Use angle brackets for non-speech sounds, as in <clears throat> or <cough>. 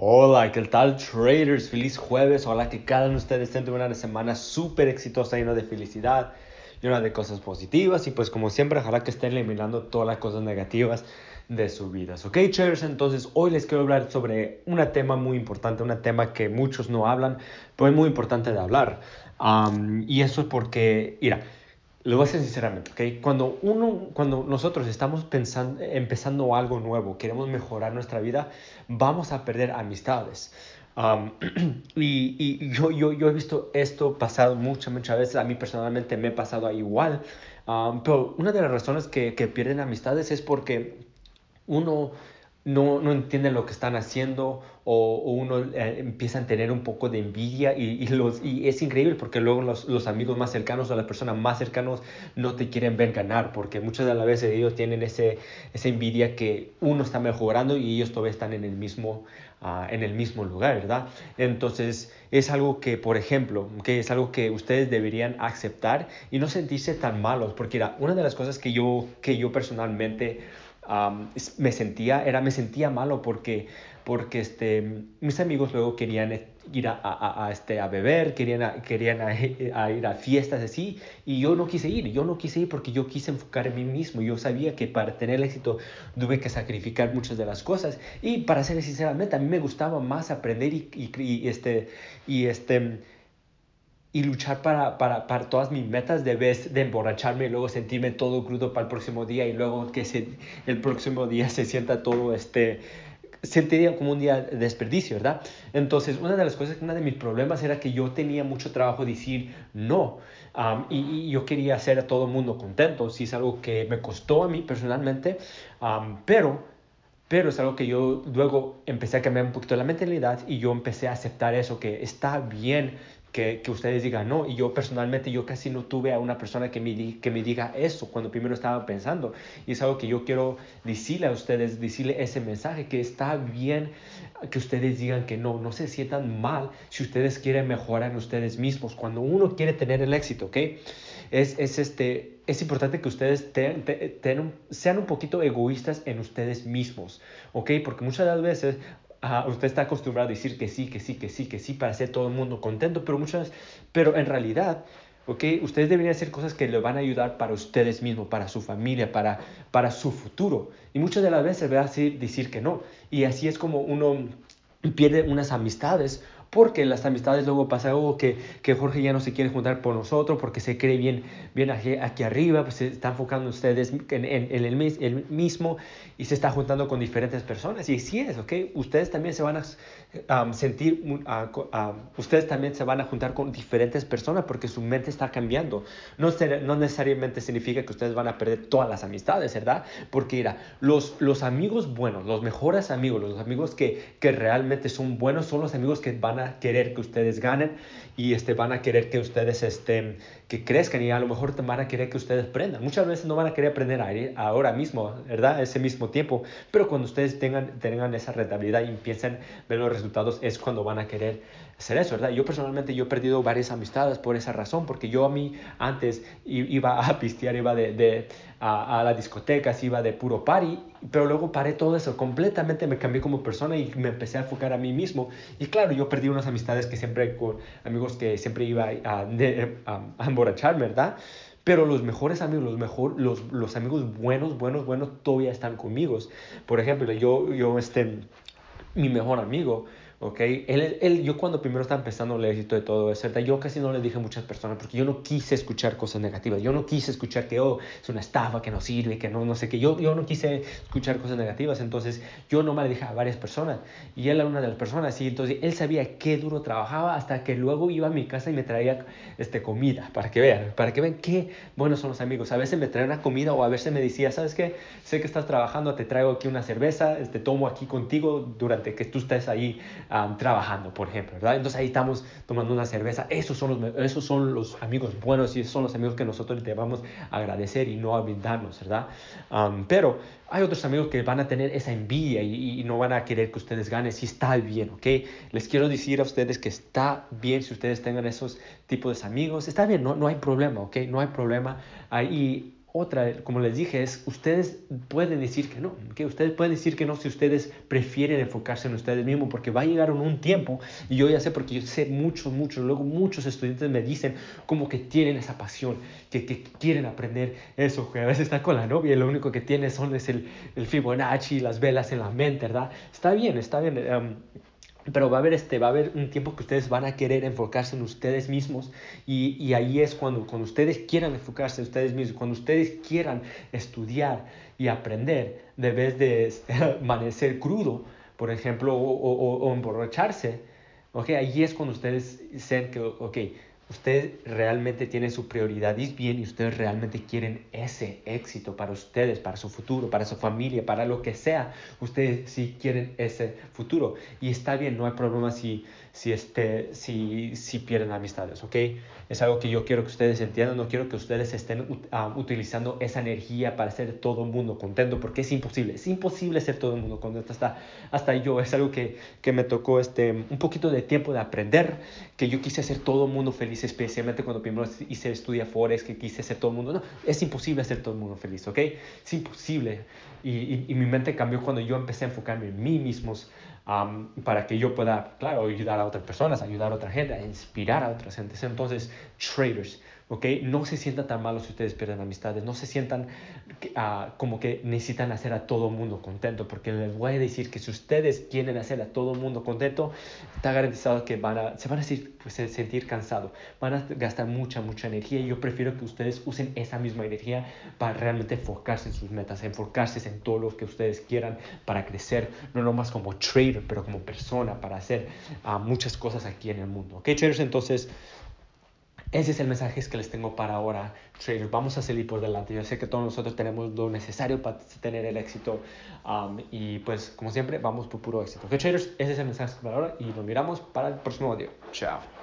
Hola, ¿qué tal traders? Feliz jueves. Ojalá que cada uno de ustedes tenga una semana súper exitosa, llena de felicidad, llena de cosas positivas y pues como siempre, ojalá que estén eliminando todas las cosas negativas de sus vidas. ¿Ok, traders? Entonces hoy les quiero hablar sobre un tema muy importante, un tema que muchos no hablan, pero es muy importante de hablar. y eso es porque, mira, lo voy a decir sinceramente, ¿ok? Cuando, uno, cuando nosotros estamos pensando, empezando algo nuevo, queremos mejorar nuestra vida, vamos a perder amistades. <clears throat> y, y yo, yo, yo, he visto esto pasado muchas, muchas veces. A mí personalmente me he pasado igual. pero una de las razones que, que pierden amistades es porque uno no, no entienden lo que están haciendo o, uno eh, empieza a tener un poco de envidia y, los, y es increíble porque luego los, los, amigos más cercanos o las personas más cercanas no te quieren ver ganar porque muchas de las veces ellos tienen ese, esa envidia que uno está mejorando y ellos todavía están en el mismo, ah, en el mismo lugar, ¿verdad? Entonces es algo que, por ejemplo, que es algo que ustedes deberían aceptar y no sentirse tan malos porque era una de las cosas que yo, que yo personalmente me sentía, era, me sentía malo porque, porque este, mis amigos luego querían ir a, a, este, a beber, querían, querían ir a fiestas así, y yo no quise ir, yo no quise ir porque yo quise enfocar en mí mismo, yo sabía que para tener éxito tuve que sacrificar muchas de las cosas, y para ser sinceramente, a mí me gustaba más aprender y, y este, y este, y luchar para, para, para, todas mis metas de vez de emborracharme y luego sentirme todo crudo para el próximo día y luego que se, el próximo día se sienta todo este sentiría como un día de desperdicio, ¿verdad? Entonces, una de las cosas, uno de mis problemas era que yo tenía mucho trabajo decir no y, yo quería hacer a todo el mundo contento, si es algo que me costó a mí personalmente, pero pero es algo que yo luego empecé a cambiar un poquito la mentalidad y yo empecé a aceptar eso, que está bien que, que, ustedes digan no. Y yo personalmente, yo casi no tuve a una persona que me, que me diga eso cuando primero estaba pensando. Y es algo que yo quiero decirle a ustedes, decirle ese mensaje, que está bien que ustedes digan que no, no se sientan mal si ustedes quieren mejorar en ustedes mismos. Cuando uno quiere tener el éxito, ¿ok? Es, es, este, es importante que ustedes sean un poquito egoístas en ustedes mismos, ¿ok? Porque muchas veces usted está acostumbrado a decir que sí, que sí, que sí, que sí, para hacer todo el mundo contento, pero muchas, pero en realidad, ¿ok? Ustedes deberían hacer cosas que le van a ayudar para ustedes mismos, para su familia, para, para su futuro. Y muchas de las veces va a decir, decir que no. Y así es como uno pierde unas amistades porque las amistades luego pasa algo que, que Jorge ya no se quiere juntar por nosotros porque se cree bien, bien aquí, arriba, pues se está enfocando ustedes en, en, el, el, mismo y se está juntando con diferentes personas. Y sí es, ¿ok? Ustedes también se van a sentir, ustedes también se van a juntar con diferentes personas porque su mente está cambiando. No, no necesariamente significa que ustedes van a perder todas las amistades, ¿verdad? Porque mira, los, los amigos buenos, los mejores amigos, los amigos que, que realmente son buenos son los amigos que van a querer que ustedes ganen y este, van a querer que ustedes estén, que crezcan y a lo mejor van a querer que ustedes aprendan. Muchas veces no van a querer aprender ahora mismo, ¿verdad? Ese mismo tiempo, pero cuando ustedes tengan, tengan esa rentabilidad y empiecen a ver los resultados es cuando van a querer hacer eso, ¿verdad? Yo personalmente yo he perdido varias amistades por esa razón, porque yo a mí antes iba a pistear, iba de, de a, a las discotecas, iba de puro party, pero luego paré todo eso, completamente me cambié como persona y me empecé a enfocar a mí mismo. Y claro, yo perdí unas amistades que siempre, con amigos que siempre iba a, a, a emborrachar, ¿verdad? Pero los mejores amigos, los, mejor, los, los amigos buenos, buenos, buenos, todavía están conmigo. Por ejemplo, yo, yo este, mi mejor amigo, ¿ok? Él, él, yo cuando primero estaba empezando el éxito de todo yo casi no le dije a muchas personas porque yo no quise escuchar cosas negativas, yo no quise escuchar que, oh, es una estafa, que no sirve, que no, no sé qué, yo, yo no quise escuchar cosas negativas, entonces yo no me le dije a varias personas. Y él era una de las personas y entonces él sabía qué duro trabajaba hasta que luego iba a mi casa y me traía este, comida, para que vean, para que vean qué buenos son los amigos, a veces me traía una comida o a veces me decía, ¿sabes qué? Sé que estás trabajando, te traigo aquí una cerveza, este, tomo aquí contigo durante que tú estés ahí trabajando, por ejemplo, ¿verdad? Entonces ahí estamos tomando una cerveza. Esos son los, esos son los amigos buenos y esos son los amigos que nosotros debemos agradecer y no olvidarnos, ¿verdad? pero hay otros amigos que van a tener esa envidia y, no van a querer que ustedes ganen. Si está bien, ¿ok? Les quiero decir a ustedes que está bien si ustedes tengan esos tipos de amigos. Está bien, no, no hay problema, ¿ok? No hay problema. Ahí otra, como les dije, es ustedes pueden decir que no, que ustedes pueden decir que no si ustedes prefieren enfocarse en ustedes mismos, porque va a llegar un tiempo, y yo ya sé porque yo sé muchos, muchos, luego muchos estudiantes me dicen como que tienen esa pasión, que, que quieren aprender eso, que a veces está con la novia y lo único que tiene son es el, el Fibonacci, las velas en la mente, ¿verdad? Está bien, está bien. Um, pero va a haber este va a haber un tiempo que ustedes van a querer enfocarse en ustedes mismos y, y, ahí es cuando cuando ustedes quieran enfocarse en ustedes mismos cuando ustedes quieran estudiar y aprender de vez de <laughs> amanecer crudo por ejemplo o, emborracharse okay ahí es cuando ustedes dicen que ok ustedes realmente tienen su prioridad bien y ustedes realmente quieren ese éxito para ustedes, para su futuro, para su familia, para lo que sea, ustedes sí quieren ese futuro. Y está bien, no hay problema si, si, este, si, si pierden amistades, ¿ok? Es algo que yo quiero que ustedes entiendan, no quiero que ustedes estén uh, utilizando esa energía para hacer todo el mundo contento, porque es imposible, es imposible hacer todo el mundo contento, hasta, hasta yo, es algo que, que me tocó este, un poquito de tiempo de aprender, que yo quise hacer todo el mundo feliz, especialmente cuando primero hice estudia Forex, que quise hacer todo el mundo, no, es imposible hacer todo el mundo feliz, ¿ok? Es imposible. Y, y, y mi mente cambió cuando yo empecé a enfocarme en mí mismos, para que yo pueda, claro, ayudar a otras personas, ayudar a otra gente, a inspirar a otras gentes. Entonces, traders, ¿ok? No se sientan tan malos si ustedes pierden amistades, no se sientan uh, como que necesitan hacer a todo mundo contento, porque les voy a decir que si ustedes quieren hacer a todo mundo contento, está garantizado que van a, se van a sentir, pues, sentir cansados, van a gastar mucha, mucha energía y yo prefiero que ustedes usen esa misma energía para realmente enfocarse en sus metas, enfocarse en todo lo que ustedes quieran para crecer, no nomás como trader, pero como persona, para hacer uh, muchas cosas aquí en el mundo. ¿Ok, traders? Entonces, ese es el mensaje que les tengo para ahora, traders. Vamos a salir por delante. Yo sé que todos nosotros tenemos lo necesario para tener el éxito. Um, y pues, como siempre, vamos por puro éxito. Ok, traders, ese es el mensaje para ahora. Y nos miramos para el próximo video. Chao.